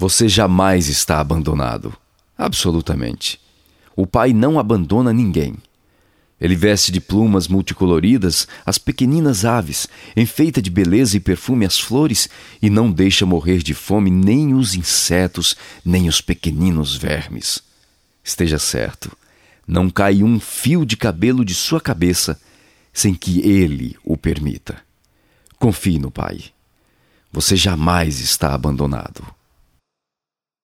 Você jamais está abandonado. Absolutamente. O Pai não abandona ninguém. Ele veste de plumas multicoloridas as pequeninas aves, enfeita de beleza e perfume as flores e não deixa morrer de fome nem os insetos, nem os pequeninos vermes. Esteja certo, não cai um fio de cabelo de sua cabeça sem que ele o permita. Confie no Pai. Você jamais está abandonado.